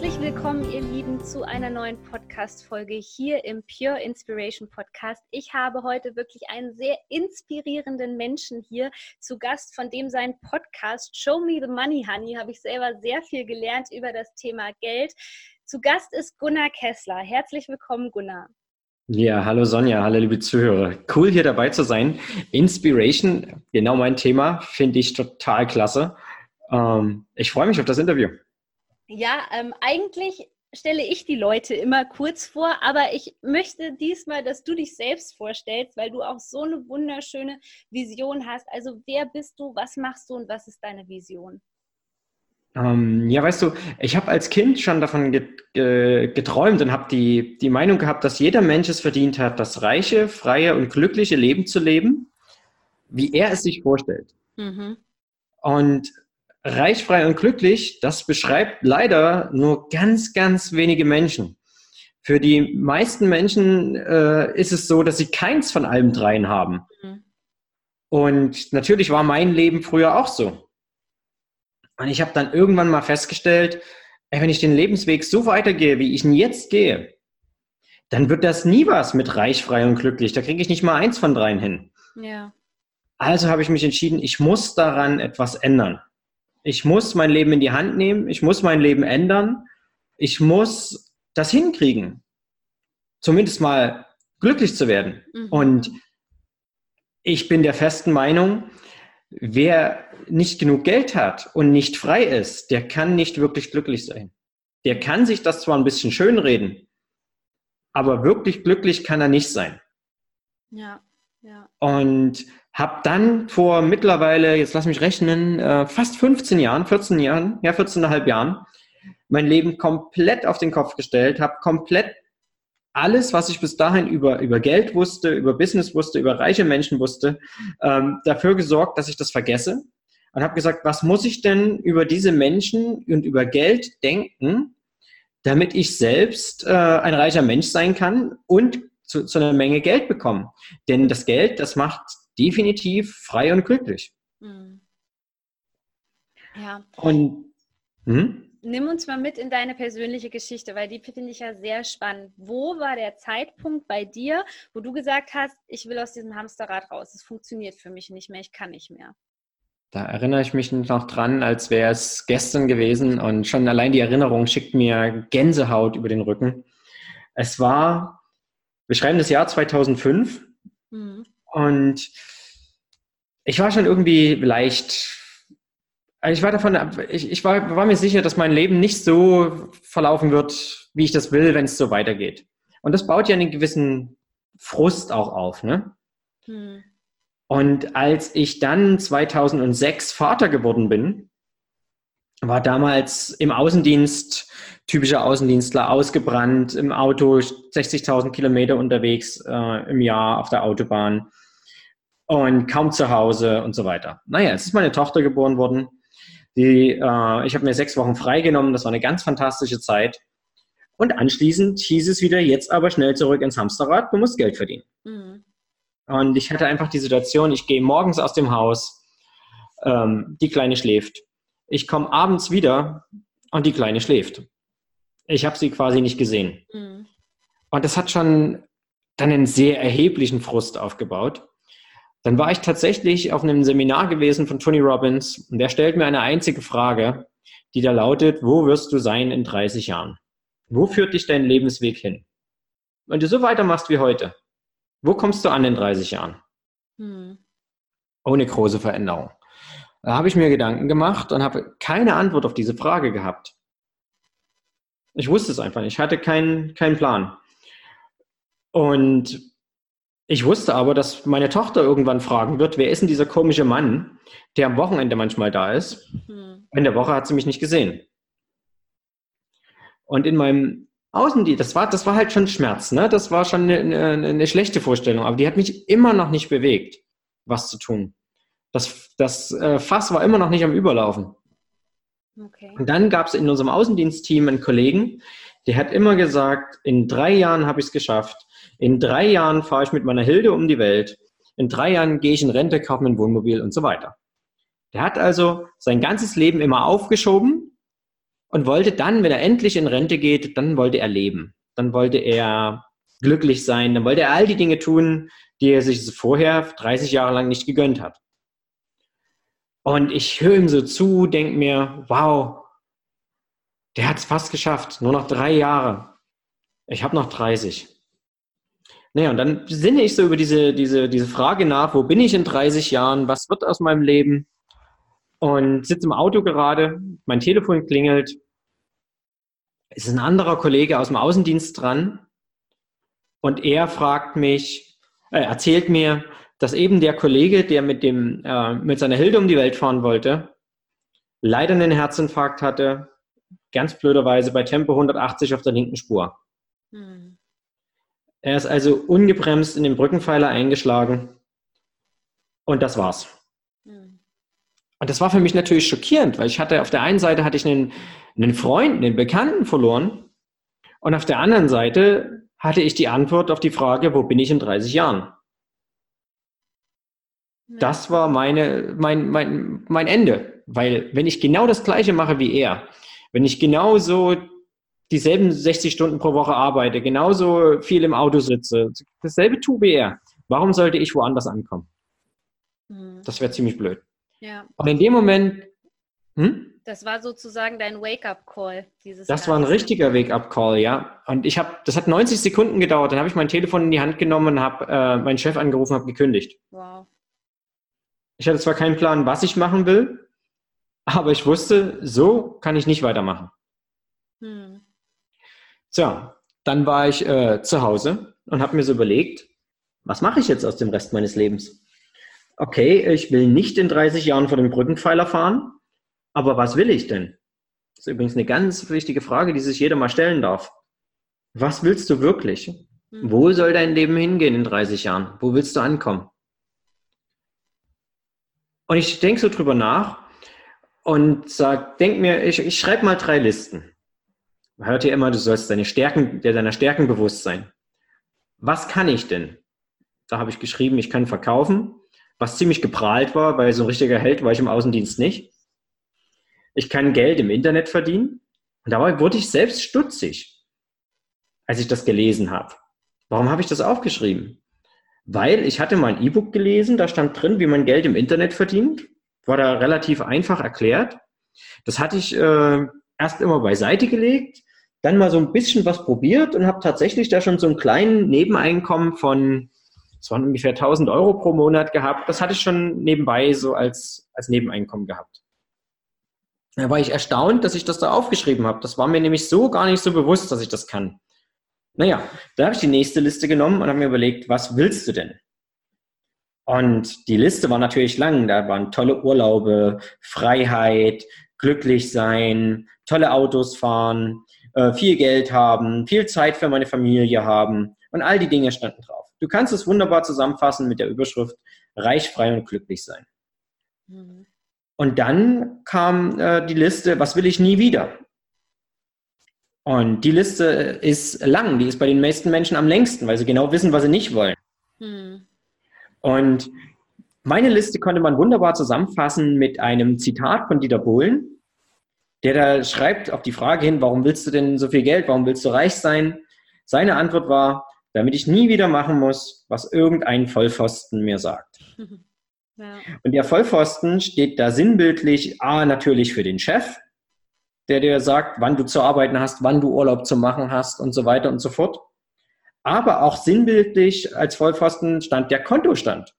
Herzlich willkommen, ihr Lieben, zu einer neuen Podcast-Folge hier im Pure Inspiration Podcast. Ich habe heute wirklich einen sehr inspirierenden Menschen hier zu Gast, von dem sein Podcast Show Me the Money Honey habe ich selber sehr viel gelernt über das Thema Geld. Zu Gast ist Gunnar Kessler. Herzlich willkommen, Gunnar. Ja, hallo Sonja, hallo liebe Zuhörer. Cool hier dabei zu sein. Inspiration, genau mein Thema, finde ich total klasse. Ähm, ich freue mich auf das Interview. Ja, ähm, eigentlich stelle ich die Leute immer kurz vor, aber ich möchte diesmal, dass du dich selbst vorstellst, weil du auch so eine wunderschöne Vision hast. Also wer bist du, was machst du und was ist deine Vision? Ähm, ja, weißt du, ich habe als Kind schon davon geträumt und habe die, die Meinung gehabt, dass jeder Mensch es verdient hat, das reiche, freie und glückliche Leben zu leben, wie er es sich vorstellt. Mhm. Und reich, frei und glücklich, das beschreibt leider nur ganz, ganz wenige Menschen. Für die meisten Menschen äh, ist es so, dass sie keins von allem dreien haben. Mhm. Und natürlich war mein Leben früher auch so. Und ich habe dann irgendwann mal festgestellt, ey, wenn ich den Lebensweg so weitergehe, wie ich ihn jetzt gehe, dann wird das nie was mit reich, frei und glücklich. Da kriege ich nicht mal eins von dreien hin. Ja. Also habe ich mich entschieden, ich muss daran etwas ändern. Ich muss mein Leben in die Hand nehmen. Ich muss mein Leben ändern. Ich muss das hinkriegen. Zumindest mal glücklich zu werden. Mhm. Und ich bin der festen Meinung, wer nicht genug Geld hat und nicht frei ist, der kann nicht wirklich glücklich sein. Der kann sich das zwar ein bisschen schönreden, aber wirklich glücklich kann er nicht sein. Ja, ja. Und habe dann vor mittlerweile, jetzt lass mich rechnen, äh, fast 15 Jahren, 14 Jahren, ja 14,5 Jahren, mein Leben komplett auf den Kopf gestellt, habe komplett alles, was ich bis dahin über, über Geld wusste, über Business wusste, über reiche Menschen wusste, ähm, dafür gesorgt, dass ich das vergesse und habe gesagt, was muss ich denn über diese Menschen und über Geld denken, damit ich selbst äh, ein reicher Mensch sein kann und zu, zu einer Menge Geld bekomme. Denn das Geld, das macht definitiv frei und glücklich. Mhm. Ja. Und hm? nimm uns mal mit in deine persönliche Geschichte, weil die finde ich ja sehr spannend. Wo war der Zeitpunkt bei dir, wo du gesagt hast, ich will aus diesem Hamsterrad raus, es funktioniert für mich nicht mehr, ich kann nicht mehr? Da erinnere ich mich noch dran, als wäre es gestern gewesen und schon allein die Erinnerung schickt mir Gänsehaut über den Rücken. Es war, wir schreiben das Jahr 2005 mhm. Und ich war schon irgendwie leicht also ich war davon, ich, ich war, war, mir sicher, dass mein Leben nicht so verlaufen wird, wie ich das will, wenn es so weitergeht. Und das baut ja einen gewissen Frust auch auf, ne? Hm. Und als ich dann 2006 Vater geworden bin, war damals im Außendienst, typischer Außendienstler, ausgebrannt, im Auto 60.000 Kilometer unterwegs äh, im Jahr auf der Autobahn und kaum zu Hause und so weiter. Naja, jetzt ist meine Tochter geboren worden die, äh, ich habe mir sechs Wochen freigenommen, das war eine ganz fantastische Zeit. Und anschließend hieß es wieder, jetzt aber schnell zurück ins Hamsterrad, du musst Geld verdienen. Mhm. Und ich hatte einfach die Situation, ich gehe morgens aus dem Haus, ähm, die Kleine schläft. Ich komme abends wieder und die Kleine schläft. Ich habe sie quasi nicht gesehen. Mhm. Und das hat schon dann einen sehr erheblichen Frust aufgebaut. Dann war ich tatsächlich auf einem Seminar gewesen von Tony Robbins und der stellt mir eine einzige Frage, die da lautet, wo wirst du sein in 30 Jahren? Wo führt dich dein Lebensweg hin? Wenn du so weitermachst wie heute, wo kommst du an in 30 Jahren? Hm. Ohne große Veränderung. Da habe ich mir Gedanken gemacht und habe keine Antwort auf diese Frage gehabt. Ich wusste es einfach nicht. Ich hatte keinen keinen Plan. Und ich wusste aber, dass meine Tochter irgendwann fragen wird, wer ist denn dieser komische Mann, der am Wochenende manchmal da ist? Mhm. In der Woche hat sie mich nicht gesehen. Und in meinem Außendienst, das war, das war halt schon Schmerz, ne? Das war schon eine, eine, eine schlechte Vorstellung, aber die hat mich immer noch nicht bewegt, was zu tun. Das, das äh, Fass war immer noch nicht am Überlaufen. Okay. Und dann gab es in unserem Außendienstteam einen Kollegen, der hat immer gesagt, in drei Jahren habe ich es geschafft. In drei Jahren fahre ich mit meiner Hilde um die Welt. In drei Jahren gehe ich in Rente, kaufe mir ein Wohnmobil und so weiter. Der hat also sein ganzes Leben immer aufgeschoben und wollte dann, wenn er endlich in Rente geht, dann wollte er leben. Dann wollte er glücklich sein. Dann wollte er all die Dinge tun, die er sich vorher 30 Jahre lang nicht gegönnt hat. Und ich höre ihm so zu, denke mir, wow, der hat es fast geschafft. Nur noch drei Jahre. Ich habe noch 30. Naja, und dann sinne ich so über diese, diese, diese Frage nach, wo bin ich in 30 Jahren? Was wird aus meinem Leben? Und sitze im Auto gerade, mein Telefon klingelt. Es ist ein anderer Kollege aus dem Außendienst dran. Und er fragt mich, äh, erzählt mir, dass eben der Kollege, der mit, dem, äh, mit seiner Hilde um die Welt fahren wollte, leider einen Herzinfarkt hatte, ganz blöderweise bei Tempo 180 auf der linken Spur. Hm. Er ist also ungebremst in den Brückenpfeiler eingeschlagen und das war's. Und das war für mich natürlich schockierend, weil ich hatte auf der einen Seite hatte ich einen, einen Freund, einen Bekannten verloren und auf der anderen Seite hatte ich die Antwort auf die Frage, wo bin ich in 30 Jahren? Das war meine, mein, mein, mein Ende. Weil wenn ich genau das Gleiche mache wie er, wenn ich genauso dieselben 60 Stunden pro Woche arbeite, genauso viel im Auto sitze, dasselbe tue wie er, warum sollte ich woanders ankommen? Mhm. Das wäre ziemlich blöd. Ja. Und in dem Moment, hm? Das war sozusagen dein Wake-up-Call. Das Ganze. war ein richtiger Wake-up-Call, ja. Und ich habe, das hat 90 Sekunden gedauert. Dann habe ich mein Telefon in die Hand genommen und habe äh, meinen Chef angerufen, habe gekündigt. Wow. Ich hatte zwar keinen Plan, was ich machen will, aber ich wusste, so kann ich nicht weitermachen. So, dann war ich äh, zu Hause und habe mir so überlegt, was mache ich jetzt aus dem Rest meines Lebens? Okay, ich will nicht in 30 Jahren vor dem Brückenpfeiler fahren, aber was will ich denn? Das ist übrigens eine ganz wichtige Frage, die sich jeder mal stellen darf. Was willst du wirklich? Hm. Wo soll dein Leben hingehen in 30 Jahren? Wo willst du ankommen? Und ich denke so drüber nach und sag, denk mir, ich, ich schreibe mal drei Listen. Hört ja immer, du sollst deine Stärken, der deiner Stärken bewusst sein. Was kann ich denn? Da habe ich geschrieben, ich kann verkaufen, was ziemlich geprahlt war, weil so ein richtiger Held war ich im Außendienst nicht. Ich kann Geld im Internet verdienen. Und dabei wurde ich selbst stutzig, als ich das gelesen habe. Warum habe ich das aufgeschrieben? weil ich hatte mal ein E-Book gelesen, da stand drin, wie man Geld im Internet verdient. War da relativ einfach erklärt. Das hatte ich äh, erst immer beiseite gelegt, dann mal so ein bisschen was probiert und habe tatsächlich da schon so einen kleinen Nebeneinkommen von, es waren ungefähr 1000 Euro pro Monat gehabt. Das hatte ich schon nebenbei so als, als Nebeneinkommen gehabt. Da war ich erstaunt, dass ich das da aufgeschrieben habe. Das war mir nämlich so gar nicht so bewusst, dass ich das kann. Naja, da habe ich die nächste Liste genommen und habe mir überlegt, was willst du denn? Und die Liste war natürlich lang. Da waren tolle Urlaube, Freiheit, glücklich sein, tolle Autos fahren, äh, viel Geld haben, viel Zeit für meine Familie haben und all die Dinge standen drauf. Du kannst es wunderbar zusammenfassen mit der Überschrift reich, frei und glücklich sein. Mhm. Und dann kam äh, die Liste, was will ich nie wieder? Und die Liste ist lang, die ist bei den meisten Menschen am längsten, weil sie genau wissen, was sie nicht wollen. Hm. Und meine Liste konnte man wunderbar zusammenfassen mit einem Zitat von Dieter Bohlen, der da schreibt auf die Frage hin, warum willst du denn so viel Geld, warum willst du reich sein? Seine Antwort war, damit ich nie wieder machen muss, was irgendein Vollpfosten mir sagt. Ja. Und der Vollpfosten steht da sinnbildlich, A, natürlich für den Chef, der dir sagt, wann du zu arbeiten hast, wann du Urlaub zu machen hast und so weiter und so fort. Aber auch sinnbildlich als Vollpfosten stand der Kontostand.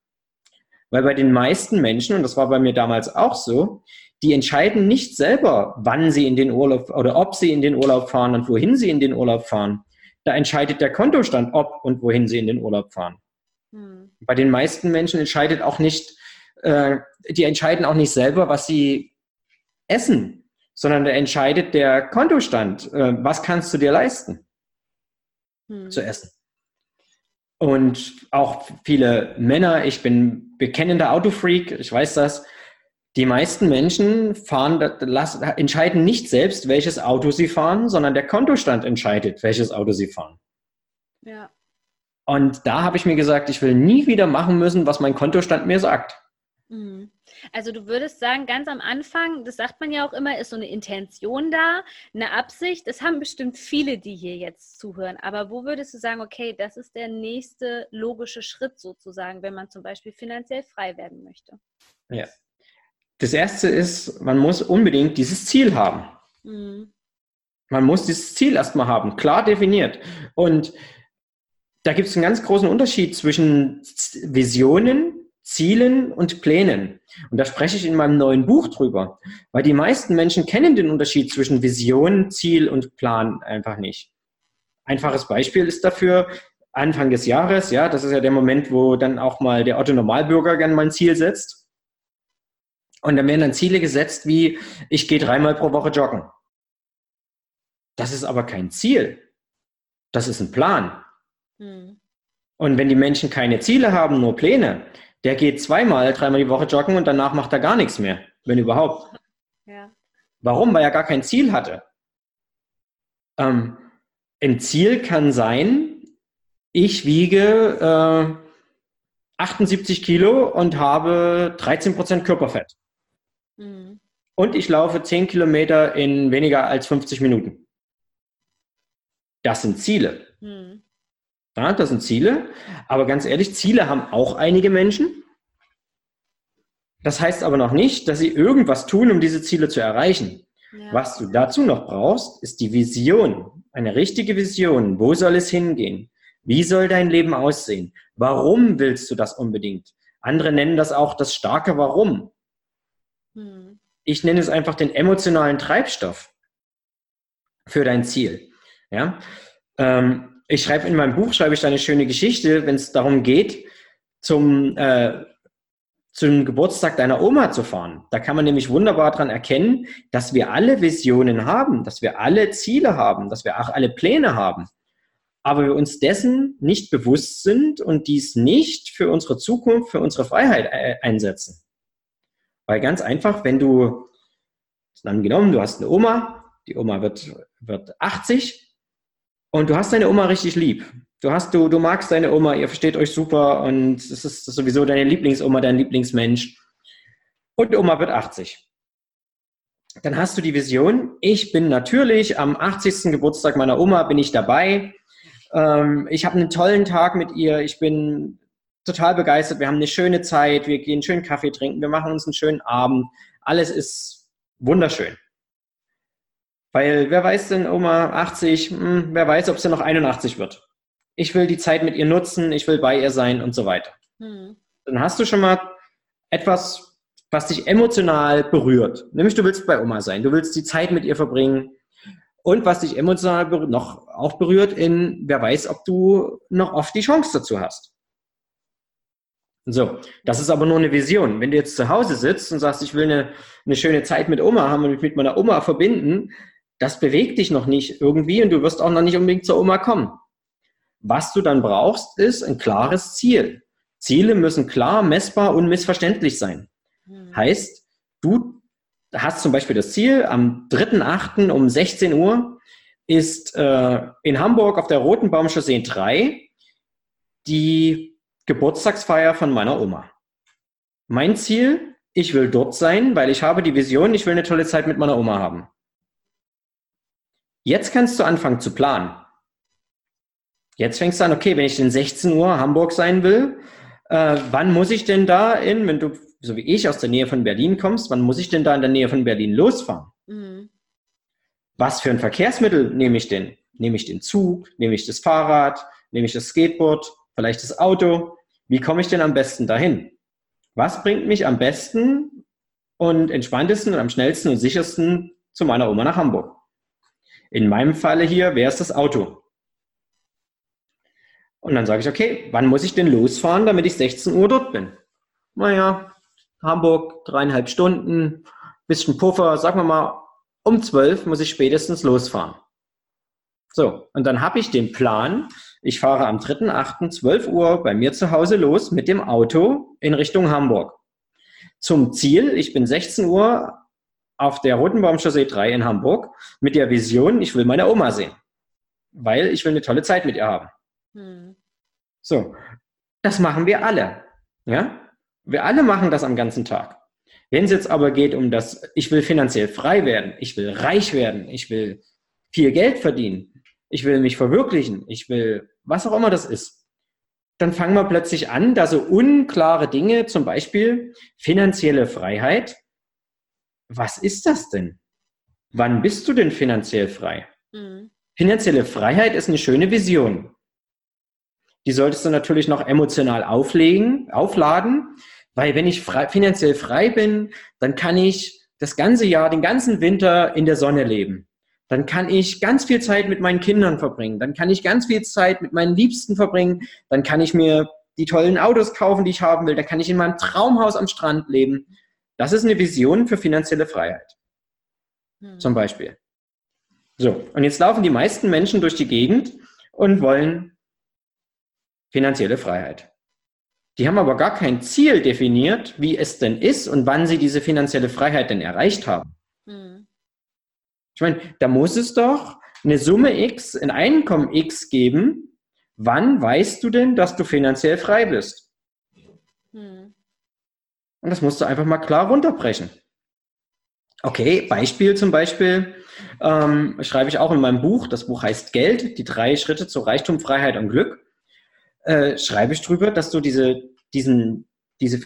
Weil bei den meisten Menschen, und das war bei mir damals auch so, die entscheiden nicht selber, wann sie in den Urlaub oder ob sie in den Urlaub fahren und wohin sie in den Urlaub fahren. Da entscheidet der Kontostand, ob und wohin sie in den Urlaub fahren. Hm. Bei den meisten Menschen entscheidet auch nicht, äh, die entscheiden auch nicht selber, was sie essen sondern da entscheidet der Kontostand. Äh, was kannst du dir leisten? hm. zu essen. Und auch viele Männer, ich bin bekennender Autofreak, ich weiß das. Die meisten Menschen fahren, entscheiden nicht selbst, welches Auto sie fahren, sondern der Kontostand entscheidet, welches Auto sie fahren. Ja. Und da habe ich mir gesagt, ich will nie wieder machen müssen, was mein Kontostand mir sagt. Mhm. Also du würdest sagen, ganz am Anfang, das sagt man ja auch immer, ist so eine Intention da, eine Absicht. Das haben bestimmt viele, die hier jetzt zuhören. Aber wo würdest du sagen, okay, das ist der nächste logische Schritt sozusagen, wenn man zum Beispiel finanziell frei werden möchte? Ja. Das erste ist, man muss unbedingt dieses Ziel haben. Mhm. Man muss dieses Ziel erstmal haben, klar definiert. Und da gibt es einen ganz großen Unterschied zwischen Visionen Zielen und Plänen. Und da spreche ich in meinem neuen Buch drüber, weil die meisten Menschen kennen den Unterschied zwischen Vision, Ziel und Plan einfach nicht. Einfaches Beispiel ist dafür Anfang des Jahres, ja, das ist ja der Moment, wo dann auch mal der Otto Normalbürger gerne mal ein Ziel setzt. Und dann werden dann Ziele gesetzt wie, ich gehe dreimal pro Woche joggen. Das ist aber kein Ziel. Das ist ein Plan. Hm. Und wenn die Menschen keine Ziele haben, nur Pläne, der geht zweimal, dreimal die Woche joggen und danach macht er gar nichts mehr, wenn überhaupt. Ja. Warum? Weil er gar kein Ziel hatte. Ähm, ein Ziel kann sein, ich wiege äh, 78 Kilo und habe 13 Prozent Körperfett. Mhm. Und ich laufe 10 Kilometer in weniger als 50 Minuten. Das sind Ziele. Mhm. Ja, das sind Ziele. Aber ganz ehrlich, Ziele haben auch einige Menschen. Das heißt aber noch nicht, dass sie irgendwas tun, um diese Ziele zu erreichen. Ja. Was du dazu noch brauchst, ist die Vision. Eine richtige Vision. Wo soll es hingehen? Wie soll dein Leben aussehen? Warum willst du das unbedingt? Andere nennen das auch das starke Warum. Hm. Ich nenne es einfach den emotionalen Treibstoff für dein Ziel. Ja? Ähm, ich schreibe in meinem Buch, schreibe ich da eine schöne Geschichte, wenn es darum geht, zum, äh, zum Geburtstag deiner Oma zu fahren. Da kann man nämlich wunderbar daran erkennen, dass wir alle Visionen haben, dass wir alle Ziele haben, dass wir auch alle Pläne haben. Aber wir uns dessen nicht bewusst sind und dies nicht für unsere Zukunft, für unsere Freiheit äh, einsetzen. Weil ganz einfach, wenn du, dann genommen, du hast eine Oma, die Oma wird, wird 80 und du hast deine Oma richtig lieb. Du hast, du, du magst deine Oma, ihr versteht euch super und es ist sowieso deine Lieblingsoma, dein Lieblingsmensch. Und die Oma wird 80. Dann hast du die Vision, ich bin natürlich am 80. Geburtstag meiner Oma, bin ich dabei. Ähm, ich habe einen tollen Tag mit ihr, ich bin total begeistert, wir haben eine schöne Zeit, wir gehen schön Kaffee trinken, wir machen uns einen schönen Abend. Alles ist wunderschön. Weil wer weiß denn, Oma 80, hm, wer weiß, ob sie noch 81 wird. Ich will die Zeit mit ihr nutzen, ich will bei ihr sein und so weiter. Hm. Dann hast du schon mal etwas, was dich emotional berührt. Nämlich du willst bei Oma sein, du willst die Zeit mit ihr verbringen. Und was dich emotional noch auch berührt, in wer weiß, ob du noch oft die Chance dazu hast. So, das ist aber nur eine Vision. Wenn du jetzt zu Hause sitzt und sagst, ich will eine, eine schöne Zeit mit Oma haben und mich mit meiner Oma verbinden, das bewegt dich noch nicht irgendwie und du wirst auch noch nicht unbedingt zur Oma kommen. Was du dann brauchst, ist ein klares Ziel. Ziele müssen klar, messbar und missverständlich sein. Mhm. Heißt, du hast zum Beispiel das Ziel, am 3.8. um 16 Uhr ist äh, in Hamburg auf der Roten Baumchaussee 3 die Geburtstagsfeier von meiner Oma. Mein Ziel, ich will dort sein, weil ich habe die Vision, ich will eine tolle Zeit mit meiner Oma haben. Jetzt kannst du anfangen zu planen. Jetzt fängst du an, okay, wenn ich in 16 Uhr Hamburg sein will, äh, wann muss ich denn da in, wenn du, so wie ich, aus der Nähe von Berlin kommst, wann muss ich denn da in der Nähe von Berlin losfahren? Mhm. Was für ein Verkehrsmittel nehme ich denn? Nehme ich den Zug? Nehme ich das Fahrrad? Nehme ich das Skateboard? Vielleicht das Auto? Wie komme ich denn am besten dahin? Was bringt mich am besten und entspanntesten und am schnellsten und sichersten zu meiner Oma nach Hamburg? In meinem Falle hier wäre es das Auto. Und dann sage ich, okay, wann muss ich denn losfahren, damit ich 16 Uhr dort bin? Naja, Hamburg, dreieinhalb Stunden, bisschen Puffer, sagen wir mal, um 12 muss ich spätestens losfahren. So, und dann habe ich den Plan, ich fahre am 3.8. Uhr bei mir zu Hause los mit dem Auto in Richtung Hamburg. Zum Ziel, ich bin 16 Uhr auf der Rotenbaumchaussee 3 in Hamburg mit der Vision, ich will meine Oma sehen, weil ich will eine tolle Zeit mit ihr haben. Hm. So, das machen wir alle. Ja? Wir alle machen das am ganzen Tag. Wenn es jetzt aber geht um das, ich will finanziell frei werden, ich will reich werden, ich will viel Geld verdienen, ich will mich verwirklichen, ich will was auch immer das ist, dann fangen wir plötzlich an, da so unklare Dinge, zum Beispiel finanzielle Freiheit. Was ist das denn? Wann bist du denn finanziell frei? Mhm. Finanzielle Freiheit ist eine schöne Vision. Die solltest du natürlich noch emotional auflegen, aufladen, weil wenn ich frei, finanziell frei bin, dann kann ich das ganze Jahr, den ganzen Winter in der Sonne leben. Dann kann ich ganz viel Zeit mit meinen Kindern verbringen. Dann kann ich ganz viel Zeit mit meinen Liebsten verbringen. Dann kann ich mir die tollen Autos kaufen, die ich haben will. Dann kann ich in meinem Traumhaus am Strand leben. Das ist eine Vision für finanzielle Freiheit. Hm. Zum Beispiel. So, und jetzt laufen die meisten Menschen durch die Gegend und wollen finanzielle Freiheit. Die haben aber gar kein Ziel definiert, wie es denn ist und wann sie diese finanzielle Freiheit denn erreicht haben. Mhm. Ich meine, da muss es doch eine Summe X, ein Einkommen X geben. Wann weißt du denn, dass du finanziell frei bist? Mhm. Und das musst du einfach mal klar runterbrechen. Okay, Beispiel zum Beispiel ähm, schreibe ich auch in meinem Buch. Das Buch heißt Geld, die drei Schritte zu Reichtum, Freiheit und Glück äh, schreibe ich drüber, dass du diese, diesen, diese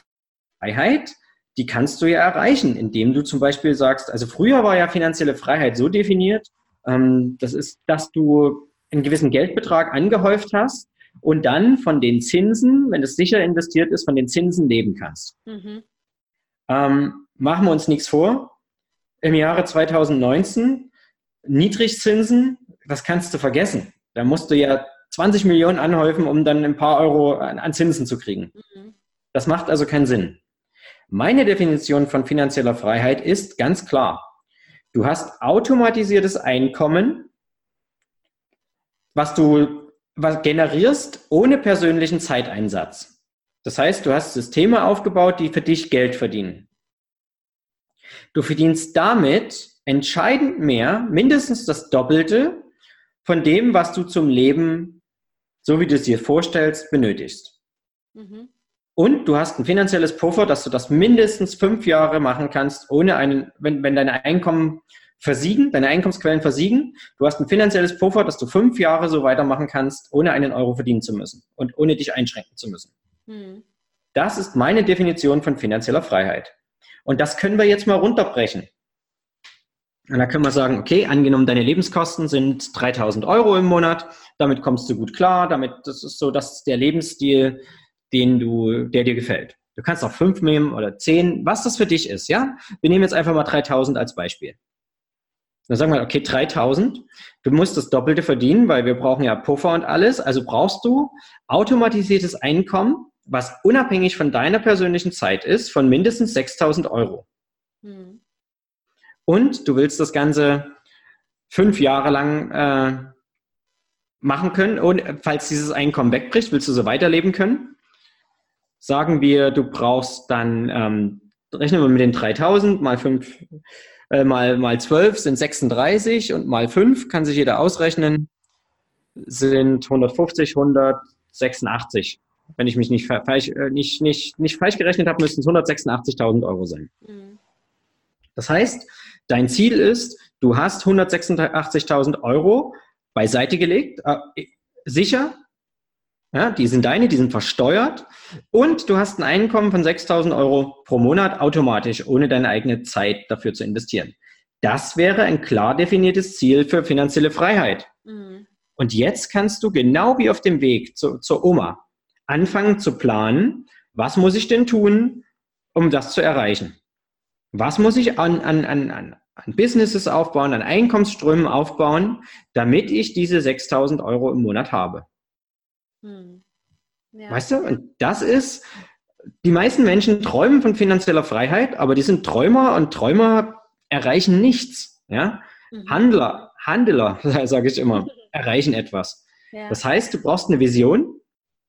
Freiheit, die kannst du ja erreichen, indem du zum Beispiel sagst, also früher war ja finanzielle Freiheit so definiert, ähm, das ist, dass du einen gewissen Geldbetrag angehäuft hast und dann von den Zinsen, wenn es sicher investiert ist, von den Zinsen leben kannst. Mhm. Ähm, machen wir uns nichts vor. Im Jahre 2019 Niedrigzinsen, das kannst du vergessen. Da musst du ja 20 Millionen anhäufen, um dann ein paar Euro an Zinsen zu kriegen. Mhm. Das macht also keinen Sinn. Meine Definition von finanzieller Freiheit ist ganz klar. Du hast automatisiertes Einkommen, was du was generierst ohne persönlichen Zeiteinsatz. Das heißt, du hast Systeme aufgebaut, die für dich Geld verdienen. Du verdienst damit entscheidend mehr, mindestens das Doppelte von dem, was du zum Leben so wie du es dir vorstellst, benötigst. Mhm. Und du hast ein finanzielles Puffer, dass du das mindestens fünf Jahre machen kannst, ohne einen, wenn, wenn deine Einkommen versiegen, deine Einkommensquellen versiegen, du hast ein finanzielles Puffer, dass du fünf Jahre so weitermachen kannst, ohne einen Euro verdienen zu müssen und ohne dich einschränken zu müssen. Mhm. Das ist meine Definition von finanzieller Freiheit. Und das können wir jetzt mal runterbrechen. Und da können wir sagen, okay, angenommen, deine Lebenskosten sind 3000 Euro im Monat, damit kommst du gut klar, damit, das ist so, das ist der Lebensstil, den du, der dir gefällt. Du kannst auch fünf nehmen oder zehn, was das für dich ist, ja? Wir nehmen jetzt einfach mal 3000 als Beispiel. Dann sagen wir, okay, 3000, du musst das Doppelte verdienen, weil wir brauchen ja Puffer und alles, also brauchst du automatisiertes Einkommen, was unabhängig von deiner persönlichen Zeit ist, von mindestens 6000 Euro. Hm und du willst das Ganze fünf Jahre lang äh, machen können und falls dieses Einkommen wegbricht, willst du so weiterleben können. Sagen wir, du brauchst dann, ähm, rechnen wir mit den 3000 mal 5, äh, mal, mal 12 sind 36 und mal 5 kann sich jeder ausrechnen, sind 150, 186. Wenn ich mich nicht falsch, äh, nicht, nicht, nicht falsch gerechnet habe, müssten es 186.000 Euro sein. Mhm. Das heißt, Dein Ziel ist, du hast 186.000 Euro beiseite gelegt, äh, sicher, ja, die sind deine, die sind versteuert und du hast ein Einkommen von 6.000 Euro pro Monat automatisch, ohne deine eigene Zeit dafür zu investieren. Das wäre ein klar definiertes Ziel für finanzielle Freiheit. Mhm. Und jetzt kannst du genau wie auf dem Weg zu, zur Oma anfangen zu planen, was muss ich denn tun, um das zu erreichen. Was muss ich an, an, an, an, an Businesses aufbauen, an Einkommensströmen aufbauen, damit ich diese 6000 Euro im Monat habe? Hm. Ja. Weißt du, und das ist, die meisten Menschen träumen von finanzieller Freiheit, aber die sind Träumer und Träumer erreichen nichts. Ja? Mhm. Handler, Handler, sage ich immer, erreichen etwas. Ja. Das heißt, du brauchst eine Vision,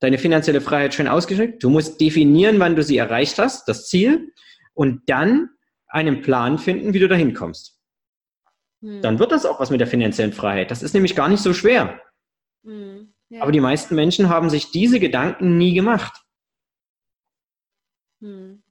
deine finanzielle Freiheit schön ausgeschickt. Du musst definieren, wann du sie erreicht hast, das Ziel, und dann einen Plan finden, wie du dahin kommst. Hm. Dann wird das auch was mit der finanziellen Freiheit. Das ist nämlich gar nicht so schwer. Hm. Ja. Aber die meisten Menschen haben sich diese Gedanken nie gemacht. Hm.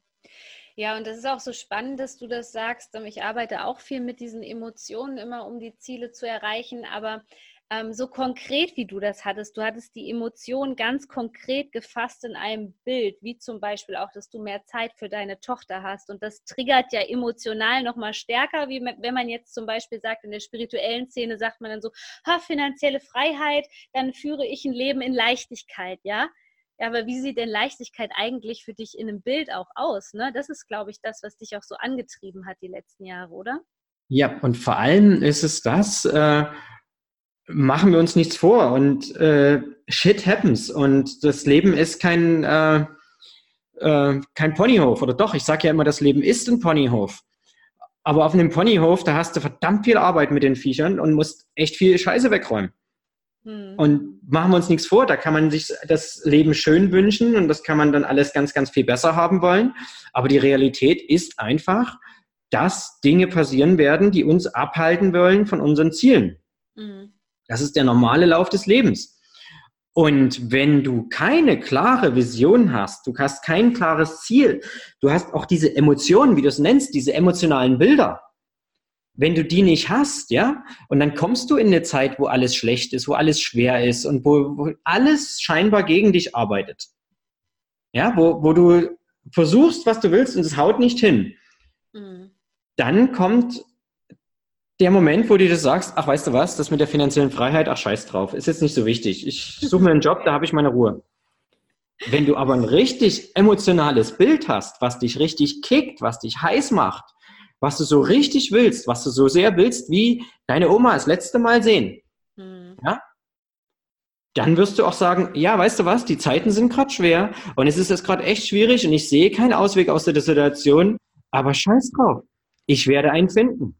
Ja, und das ist auch so spannend, dass du das sagst. Ich arbeite auch viel mit diesen Emotionen immer, um die Ziele zu erreichen. Aber ähm, so konkret, wie du das hattest. Du hattest die Emotion ganz konkret gefasst in einem Bild, wie zum Beispiel auch, dass du mehr Zeit für deine Tochter hast. Und das triggert ja emotional nochmal stärker, wie wenn man jetzt zum Beispiel sagt, in der spirituellen Szene sagt man dann so, ha, finanzielle Freiheit, dann führe ich ein Leben in Leichtigkeit, ja. Ja, aber wie sieht denn Leichtigkeit eigentlich für dich in einem Bild auch aus? Ne? Das ist, glaube ich, das, was dich auch so angetrieben hat die letzten Jahre, oder? Ja, und vor allem ist es das, äh, machen wir uns nichts vor und äh, shit happens und das Leben ist kein, äh, äh, kein Ponyhof oder doch, ich sage ja immer, das Leben ist ein Ponyhof. Aber auf einem Ponyhof, da hast du verdammt viel Arbeit mit den Viechern und musst echt viel Scheiße wegräumen. Hm. Und machen wir uns nichts vor, da kann man sich das Leben schön wünschen und das kann man dann alles ganz, ganz viel besser haben wollen. Aber die Realität ist einfach, dass Dinge passieren werden, die uns abhalten wollen von unseren Zielen. Mhm. Das ist der normale Lauf des Lebens. Und wenn du keine klare Vision hast, du hast kein klares Ziel, du hast auch diese Emotionen, wie du es nennst, diese emotionalen Bilder. Wenn du die nicht hast, ja, und dann kommst du in eine Zeit, wo alles schlecht ist, wo alles schwer ist und wo, wo alles scheinbar gegen dich arbeitet. Ja, wo, wo du versuchst, was du willst und es haut nicht hin. Mhm. Dann kommt der Moment, wo du das sagst, ach, weißt du was, das mit der finanziellen Freiheit, ach, scheiß drauf, ist jetzt nicht so wichtig. Ich suche mir einen Job, da habe ich meine Ruhe. Wenn du aber ein richtig emotionales Bild hast, was dich richtig kickt, was dich heiß macht, was du so richtig willst, was du so sehr willst, wie deine Oma das letzte Mal sehen, mhm. ja, dann wirst du auch sagen, ja, weißt du was, die Zeiten sind gerade schwer und es ist jetzt gerade echt schwierig und ich sehe keinen Ausweg aus der Situation, aber scheiß drauf, ich werde einen finden.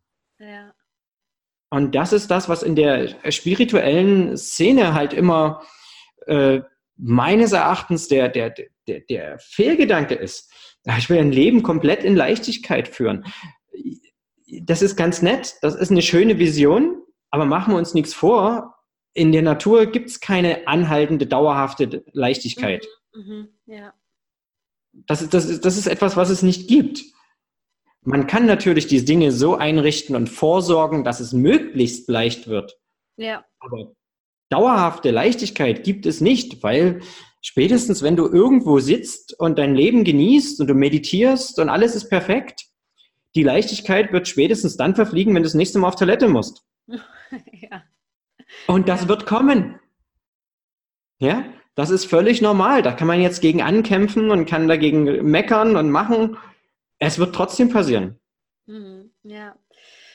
Und das ist das, was in der spirituellen Szene halt immer äh, meines Erachtens der, der, der, der Fehlgedanke ist. Ich will ein Leben komplett in Leichtigkeit führen. Das ist ganz nett, das ist eine schöne Vision, aber machen wir uns nichts vor. In der Natur gibt es keine anhaltende, dauerhafte Leichtigkeit. Mhm, mh, ja. das, das, das ist etwas, was es nicht gibt. Man kann natürlich die Dinge so einrichten und vorsorgen, dass es möglichst leicht wird. Ja. Aber dauerhafte Leichtigkeit gibt es nicht, weil spätestens, wenn du irgendwo sitzt und dein Leben genießt und du meditierst und alles ist perfekt, die Leichtigkeit wird spätestens dann verfliegen, wenn du das nächste Mal auf Toilette musst. ja. Und das ja. wird kommen. Ja, das ist völlig normal. Da kann man jetzt gegen ankämpfen und kann dagegen meckern und machen. Es wird trotzdem passieren. Mhm, ja.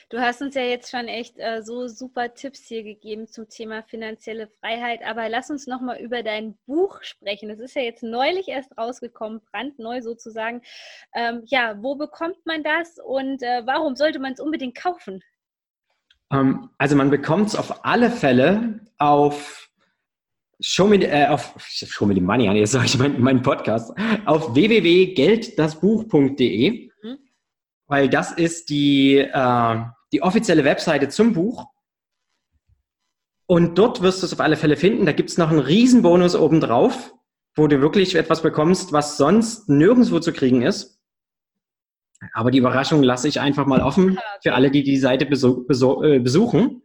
Du hast uns ja jetzt schon echt äh, so super Tipps hier gegeben zum Thema finanzielle Freiheit, aber lass uns nochmal über dein Buch sprechen. Das ist ja jetzt neulich erst rausgekommen, brandneu sozusagen. Ähm, ja, wo bekommt man das und äh, warum sollte man es unbedingt kaufen? Ähm, also man bekommt es auf alle Fälle auf Show me, äh, auf, show me the money, jetzt sage ich meinen mein Podcast, auf www.gelddasbuch.de, mhm. weil das ist die, äh, die offizielle Webseite zum Buch. Und dort wirst du es auf alle Fälle finden. Da gibt es noch einen Riesenbonus obendrauf, wo du wirklich etwas bekommst, was sonst nirgendwo zu kriegen ist. Aber die Überraschung lasse ich einfach mal offen für alle, die die Seite besuch, besuch, äh, besuchen.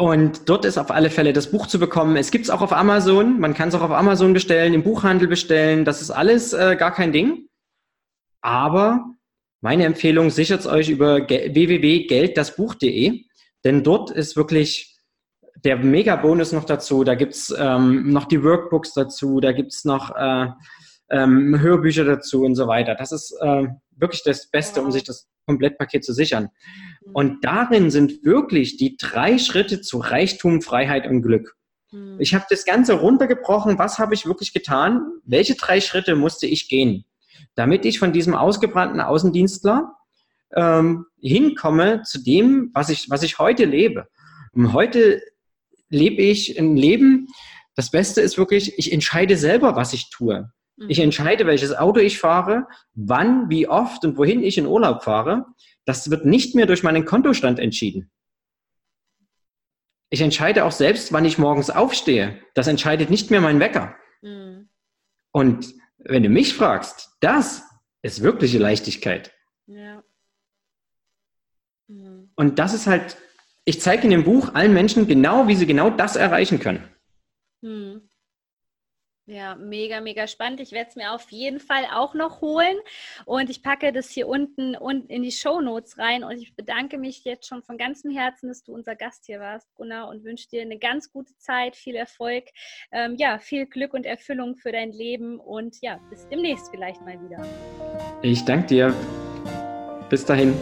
Und dort ist auf alle Fälle das Buch zu bekommen. Es gibt es auch auf Amazon. Man kann es auch auf Amazon bestellen, im Buchhandel bestellen. Das ist alles äh, gar kein Ding. Aber meine Empfehlung, sichert es euch über www.gelddasbuch.de, denn dort ist wirklich der Mega-Bonus noch dazu. Da gibt's ähm, noch die Workbooks dazu, da gibt's noch äh, ähm, Hörbücher dazu und so weiter. Das ist äh, wirklich das Beste, um sich das Komplettpaket zu sichern. Und darin sind wirklich die drei Schritte zu Reichtum, Freiheit und Glück. Hm. Ich habe das Ganze runtergebrochen. Was habe ich wirklich getan? Welche drei Schritte musste ich gehen, damit ich von diesem ausgebrannten Außendienstler ähm, hinkomme zu dem, was ich, was ich heute lebe? Und heute lebe ich ein Leben, das Beste ist wirklich, ich entscheide selber, was ich tue. Ich mhm. entscheide, welches Auto ich fahre, wann, wie oft und wohin ich in Urlaub fahre. Das wird nicht mehr durch meinen Kontostand entschieden. Ich entscheide auch selbst, wann ich morgens aufstehe. Das entscheidet nicht mehr mein Wecker. Mhm. Und wenn du mich fragst, das ist wirkliche Leichtigkeit. Ja. Mhm. Und das ist halt, ich zeige in dem Buch allen Menschen genau, wie sie genau das erreichen können. Mhm. Ja, mega, mega spannend. Ich werde es mir auf jeden Fall auch noch holen und ich packe das hier unten und in die Show Notes rein und ich bedanke mich jetzt schon von ganzem Herzen, dass du unser Gast hier warst, Gunnar, und wünsche dir eine ganz gute Zeit, viel Erfolg, ähm, ja, viel Glück und Erfüllung für dein Leben und ja, bis demnächst vielleicht mal wieder. Ich danke dir. Bis dahin.